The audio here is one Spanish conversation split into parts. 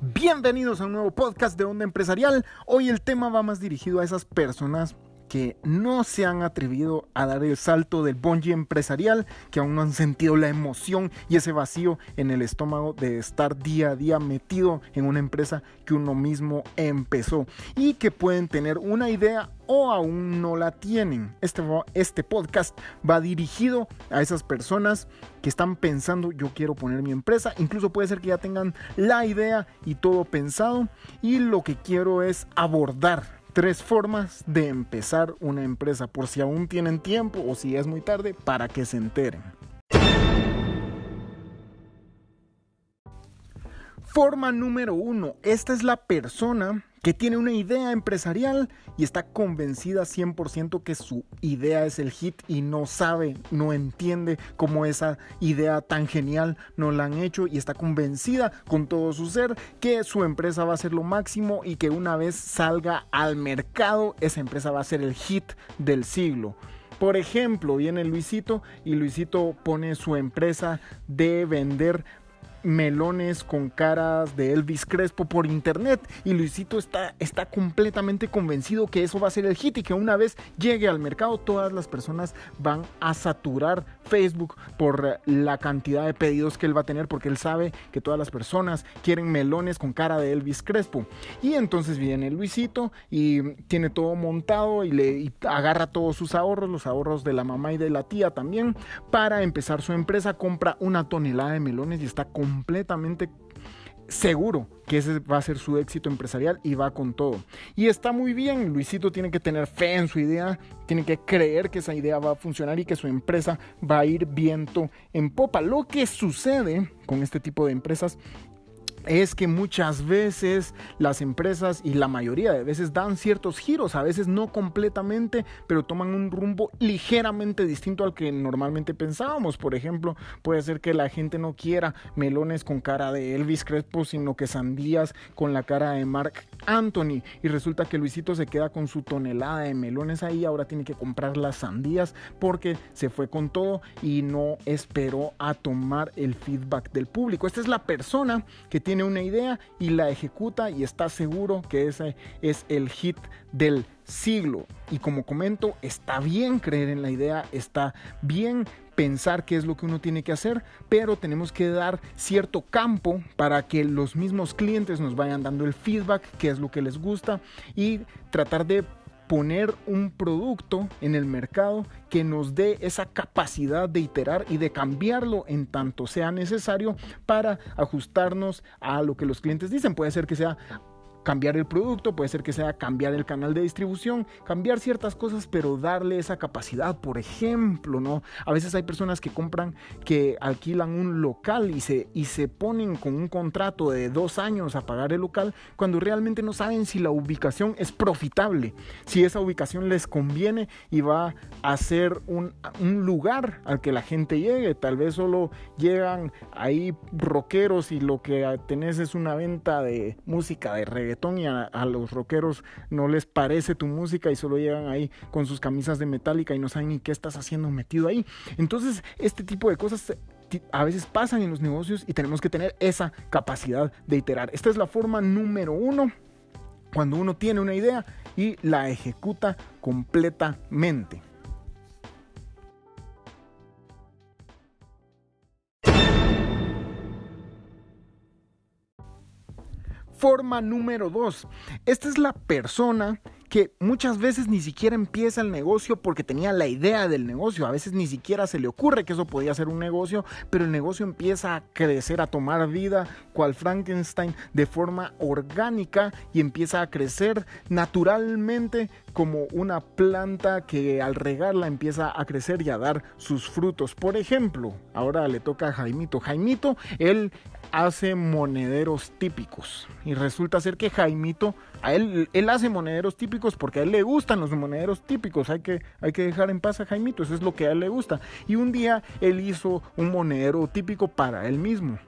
Bienvenidos a un nuevo podcast de Onda Empresarial. Hoy el tema va más dirigido a esas personas que no se han atrevido a dar el salto del bungee empresarial, que aún no han sentido la emoción y ese vacío en el estómago de estar día a día metido en una empresa que uno mismo empezó y que pueden tener una idea o aún no la tienen. Este, este podcast va dirigido a esas personas que están pensando yo quiero poner mi empresa, incluso puede ser que ya tengan la idea y todo pensado y lo que quiero es abordar tres formas de empezar una empresa, por si aún tienen tiempo o si es muy tarde, para que se enteren. Forma número uno, esta es la persona que tiene una idea empresarial y está convencida 100% que su idea es el hit y no sabe, no entiende cómo esa idea tan genial no la han hecho y está convencida con todo su ser que su empresa va a ser lo máximo y que una vez salga al mercado esa empresa va a ser el hit del siglo. Por ejemplo, viene Luisito y Luisito pone su empresa de vender melones con caras de Elvis Crespo por internet. Y Luisito está, está completamente convencido que eso va a ser el hit y que una vez llegue al mercado todas las personas van a saturar Facebook por la cantidad de pedidos que él va a tener porque él sabe que todas las personas quieren melones con cara de Elvis Crespo. Y entonces viene Luisito y tiene todo montado y le agarra todos sus ahorros, los ahorros de la mamá y de la tía también para empezar su empresa, compra una tonelada de melones y está con completamente seguro que ese va a ser su éxito empresarial y va con todo. Y está muy bien, Luisito tiene que tener fe en su idea, tiene que creer que esa idea va a funcionar y que su empresa va a ir viento en popa. Lo que sucede con este tipo de empresas es que muchas veces las empresas y la mayoría de veces dan ciertos giros, a veces no completamente, pero toman un rumbo ligeramente distinto al que normalmente pensábamos. Por ejemplo, puede ser que la gente no quiera melones con cara de Elvis Crespo, sino que sandías con la cara de Mark Anthony. Y resulta que Luisito se queda con su tonelada de melones ahí, ahora tiene que comprar las sandías porque se fue con todo y no esperó a tomar el feedback del público. Esta es la persona que tiene una idea y la ejecuta y está seguro que ese es el hit del siglo. Y como comento, está bien creer en la idea, está bien pensar qué es lo que uno tiene que hacer, pero tenemos que dar cierto campo para que los mismos clientes nos vayan dando el feedback, qué es lo que les gusta y tratar de poner un producto en el mercado que nos dé esa capacidad de iterar y de cambiarlo en tanto sea necesario para ajustarnos a lo que los clientes dicen. Puede ser que sea cambiar el producto, puede ser que sea cambiar el canal de distribución, cambiar ciertas cosas, pero darle esa capacidad. Por ejemplo, ¿no? A veces hay personas que compran, que alquilan un local y se, y se ponen con un contrato de dos años a pagar el local cuando realmente no saben si la ubicación es profitable, si esa ubicación les conviene y va a ser un, un lugar al que la gente llegue. Tal vez solo llegan ahí rockeros y lo que tenés es una venta de música de reggaetón y a, los rockeros no les parece tu música y solo llegan ahí con sus camisas de metálica y no saben ni qué estás haciendo metido ahí. Entonces, este tipo de cosas a veces pasan en los negocios y tenemos que tener esa capacidad de iterar. Esta es la forma número uno cuando uno tiene una idea y la ejecuta completamente. Forma número dos. Esta es la persona que muchas veces ni siquiera empieza el negocio porque tenía la idea del negocio. A veces ni siquiera se le ocurre que eso podía ser un negocio, pero el negocio empieza a crecer, a tomar vida, cual Frankenstein, de forma orgánica y empieza a crecer naturalmente como una planta que al regarla empieza a crecer y a dar sus frutos. Por ejemplo, ahora le toca a Jaimito. Jaimito, él hace monederos típicos. Y resulta ser que Jaimito, a él, él hace monederos típicos porque a él le gustan los monederos típicos. Hay que, hay que dejar en paz a Jaimito, eso es lo que a él le gusta. Y un día él hizo un monedero típico para él mismo.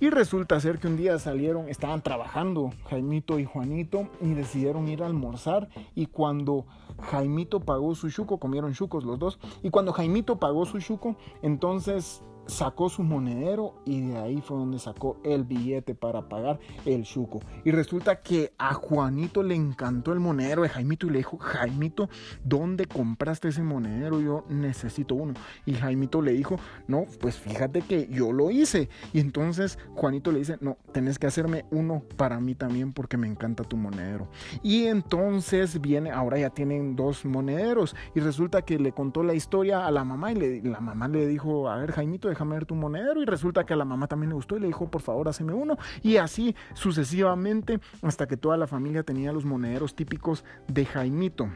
Y resulta ser que un día salieron, estaban trabajando Jaimito y Juanito y decidieron ir a almorzar. Y cuando Jaimito pagó su chuco, comieron chucos los dos. Y cuando Jaimito pagó su chuco, entonces sacó su monedero y de ahí fue donde sacó el billete para pagar el chuco. Y resulta que a Juanito le encantó el monedero de Jaimito y le dijo, Jaimito, ¿dónde compraste ese monedero? Yo necesito uno. Y Jaimito le dijo, no, pues fíjate que yo lo hice. Y entonces Juanito le dice, no, tenés que hacerme uno para mí también porque me encanta tu monedero. Y entonces viene, ahora ya tienen dos monederos. Y resulta que le contó la historia a la mamá y le, la mamá le dijo, a ver Jaimito, déjame ver tu monedero. Y resulta que a la mamá también le gustó y le dijo, por favor, haceme uno. Y así sucesivamente hasta que toda la familia tenía los monederos típicos de Jaimito.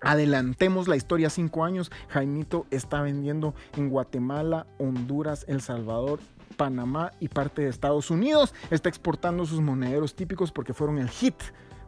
Adelantemos la historia cinco años. Jaimito está vendiendo en Guatemala, Honduras, El Salvador Panamá y parte de Estados Unidos. Está exportando sus monederos típicos porque fueron el hit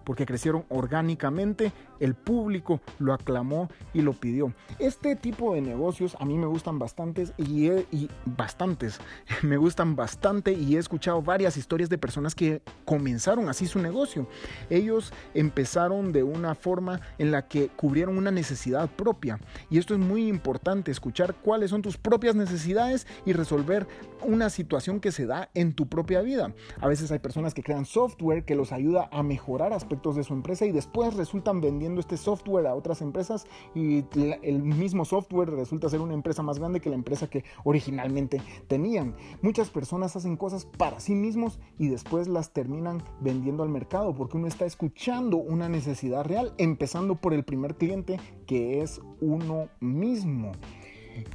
porque crecieron orgánicamente, el público lo aclamó y lo pidió. Este tipo de negocios a mí me gustan bastantes y, y bastantes, me gustan bastante y he escuchado varias historias de personas que comenzaron así su negocio. Ellos empezaron de una forma en la que cubrieron una necesidad propia y esto es muy importante, escuchar cuáles son tus propias necesidades y resolver una situación que se da en tu propia vida. A veces hay personas que crean software que los ayuda a mejorar aspectos de su empresa y después resultan vendiendo este software a otras empresas y el mismo software resulta ser una empresa más grande que la empresa que originalmente tenían. Muchas personas hacen cosas para sí mismos y después las terminan vendiendo al mercado porque uno está escuchando una necesidad real, empezando por el primer cliente que es uno mismo.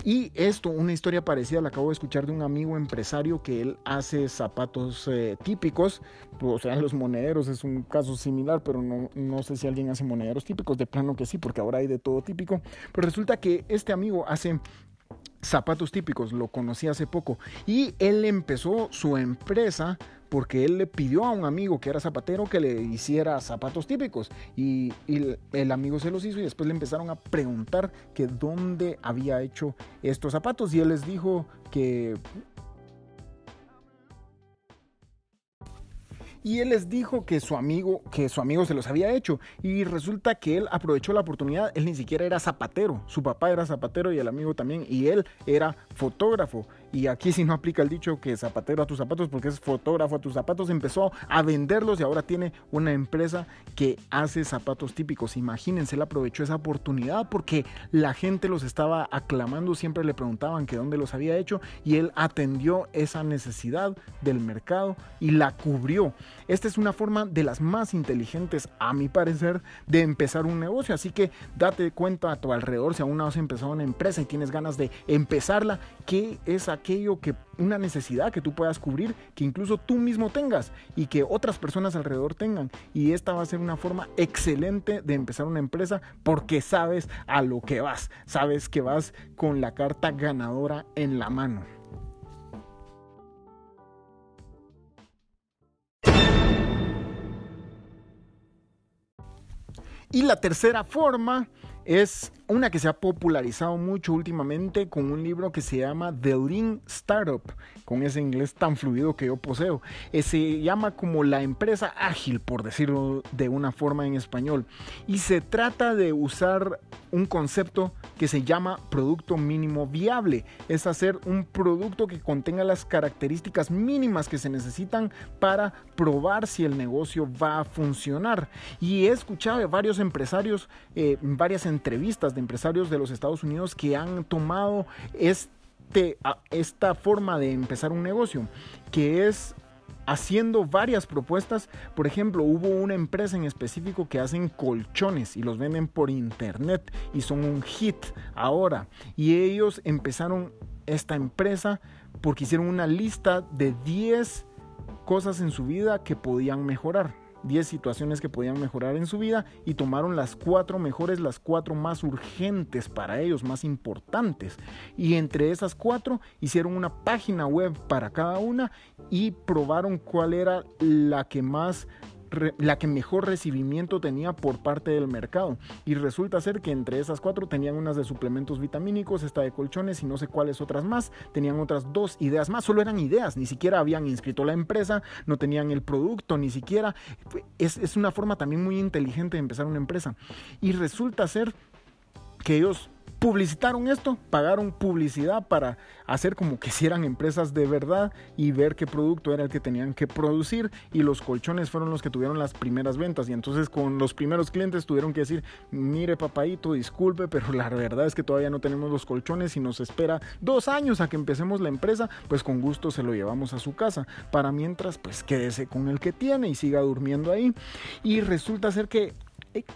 Y esto, una historia parecida, la acabo de escuchar de un amigo empresario que él hace zapatos eh, típicos, o sea, los monederos es un caso similar, pero no, no sé si alguien hace monederos típicos, de plano que sí, porque ahora hay de todo típico. Pero resulta que este amigo hace zapatos típicos, lo conocí hace poco, y él empezó su empresa porque él le pidió a un amigo que era zapatero que le hiciera zapatos típicos. Y, el amigo se los hizo y después le empezaron a preguntar que dónde había hecho estos zapatos. Y él les dijo que y él les dijo que su amigo, que su amigo se los había hecho. Y resulta que él aprovechó la oportunidad, él ni siquiera era zapatero, su papá era zapatero y el amigo también. Y él era fotógrafo y aquí si no aplica el dicho que zapatero a tus zapatos porque es fotógrafo a tus zapatos, empezó a venderlos y ahora tiene una empresa que hace zapatos típicos. Imagínense, él aprovechó esa oportunidad porque la gente los estaba aclamando, siempre le preguntaban que dónde los había hecho y él atendió esa necesidad del mercado y la cubrió. Esta es una forma de las más inteligentes, a mi parecer, de empezar un negocio. Así que date cuenta a tu alrededor, si aún no has empezado una empresa y tienes ganas de empezarla, qué es que una necesidad que tú puedas cubrir, que incluso tú mismo tengas y que otras personas alrededor tengan. Y esta va a ser una forma excelente de empezar una empresa porque sabes a lo que vas, sabes que vas con la carta ganadora en la mano. Y la tercera forma es una que se ha popularizado mucho últimamente con un libro que se llama The Lean Startup, con ese inglés tan fluido que yo poseo. Eh, se llama como la empresa ágil, por decirlo de una forma en español. Y se trata de usar un concepto que se llama producto mínimo viable. Es hacer un producto que contenga las características mínimas que se necesitan para probar si el negocio va a funcionar. Y he escuchado de varios empresarios, eh, varias entrevistas de empresarios de los Estados Unidos que han tomado este, esta forma de empezar un negocio, que es haciendo varias propuestas. Por ejemplo, hubo una empresa en específico que hacen colchones y los venden por internet y son un hit ahora. Y ellos empezaron esta empresa porque hicieron una lista de 10 cosas en su vida que podían mejorar. 10 situaciones que podían mejorar en su vida y tomaron las cuatro mejores, las cuatro más urgentes para ellos, más importantes. Y entre esas cuatro hicieron una página web para cada una y probaron cuál era la que más la que mejor recibimiento tenía por parte del mercado. Y resulta ser que entre esas cuatro tenían unas de suplementos vitamínicos, esta de colchones y no sé cuáles otras más. Tenían otras dos ideas más, solo eran ideas, ni siquiera habían inscrito la empresa, no tenían el producto, ni siquiera. Es, es una forma también muy inteligente de empezar una empresa. Y resulta ser que ellos publicitaron esto, pagaron publicidad para hacer como que si eran empresas de verdad y ver qué producto era el que tenían que producir y los colchones fueron los que tuvieron las primeras ventas y entonces con los primeros clientes tuvieron que decir, mire papadito, disculpe, pero la verdad es que todavía no tenemos los colchones y nos espera dos años a que empecemos la empresa, pues con gusto se lo llevamos a su casa. Para mientras, pues quédese con el que tiene y siga durmiendo ahí. Y resulta ser que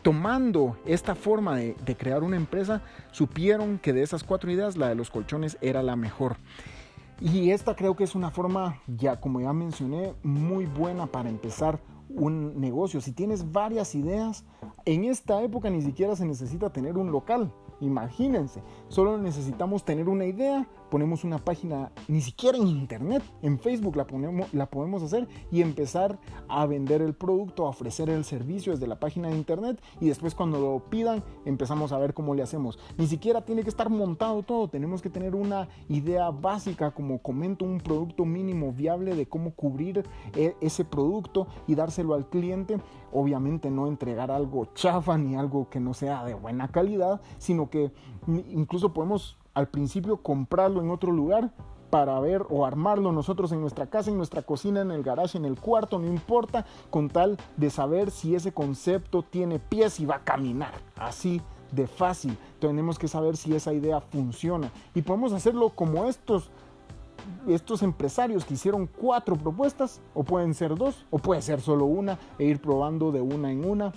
tomando esta forma de, crear una empresa, supieron que de esas cuatro ideas la de los colchones era la mejor. Y esta creo que es una forma, ya como ya mencioné, muy buena para empezar un negocio. Si tienes varias ideas, en esta época ni siquiera se necesita tener un local. Imagínense, solo necesitamos tener una idea, ponemos una página, ni siquiera en internet, en Facebook la, ponemos, la podemos hacer y empezar a vender el producto, a ofrecer el servicio desde la página de internet y después cuando lo pidan empezamos a ver cómo le hacemos. Ni siquiera tiene que estar montado todo, tenemos que tener una idea básica, como comento, un producto mínimo viable de cómo cubrir e, ese producto y dárselo al cliente. Obviamente no entregar algo chafa ni algo que no sea de buena calidad, sino que incluso podemos al principio comprarlo en otro lugar para ver o armarlo nosotros en nuestra casa, en nuestra cocina, en el garage, en el cuarto, no importa, con tal de saber si ese concepto tiene pies y va a caminar. Así de fácil. Tenemos que saber si esa idea funciona. Y podemos hacerlo como estos, estos empresarios que hicieron cuatro propuestas, o pueden ser dos, o puede ser solo una, e ir probando de una en una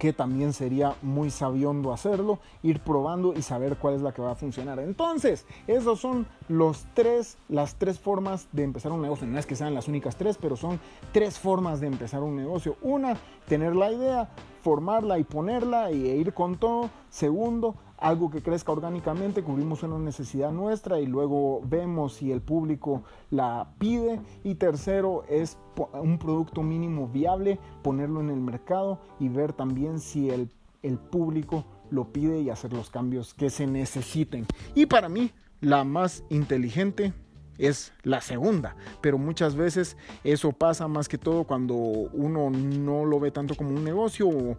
que también sería muy sabiondo hacerlo, ir probando y saber cuál es la que va a funcionar. Entonces, esos son los tres, las tres formas de empezar un negocio. No es que sean las únicas tres, pero son tres formas de empezar un negocio. Una, tener la idea, formarla y ponerla e ir con todo. Segundo, algo que crezca orgánicamente, cubrimos una necesidad nuestra y luego vemos si el público la pide. Y tercero es un producto mínimo viable, ponerlo en el mercado y ver también si el, el público lo pide y hacer los cambios que se necesiten. Y para mí, la más inteligente es la segunda, pero muchas veces eso pasa más que todo cuando uno no lo ve tanto como un negocio o,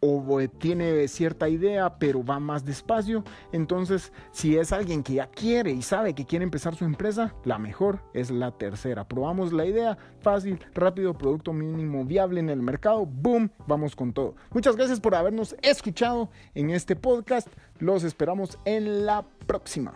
o tiene cierta idea pero va más despacio. Entonces, si es alguien que ya quiere y sabe que quiere empezar su empresa, la mejor es la tercera. Probamos la idea, fácil, rápido, producto mínimo viable en el mercado, boom, vamos con todo. Muchas gracias por habernos escuchado en este podcast. Los esperamos en la próxima.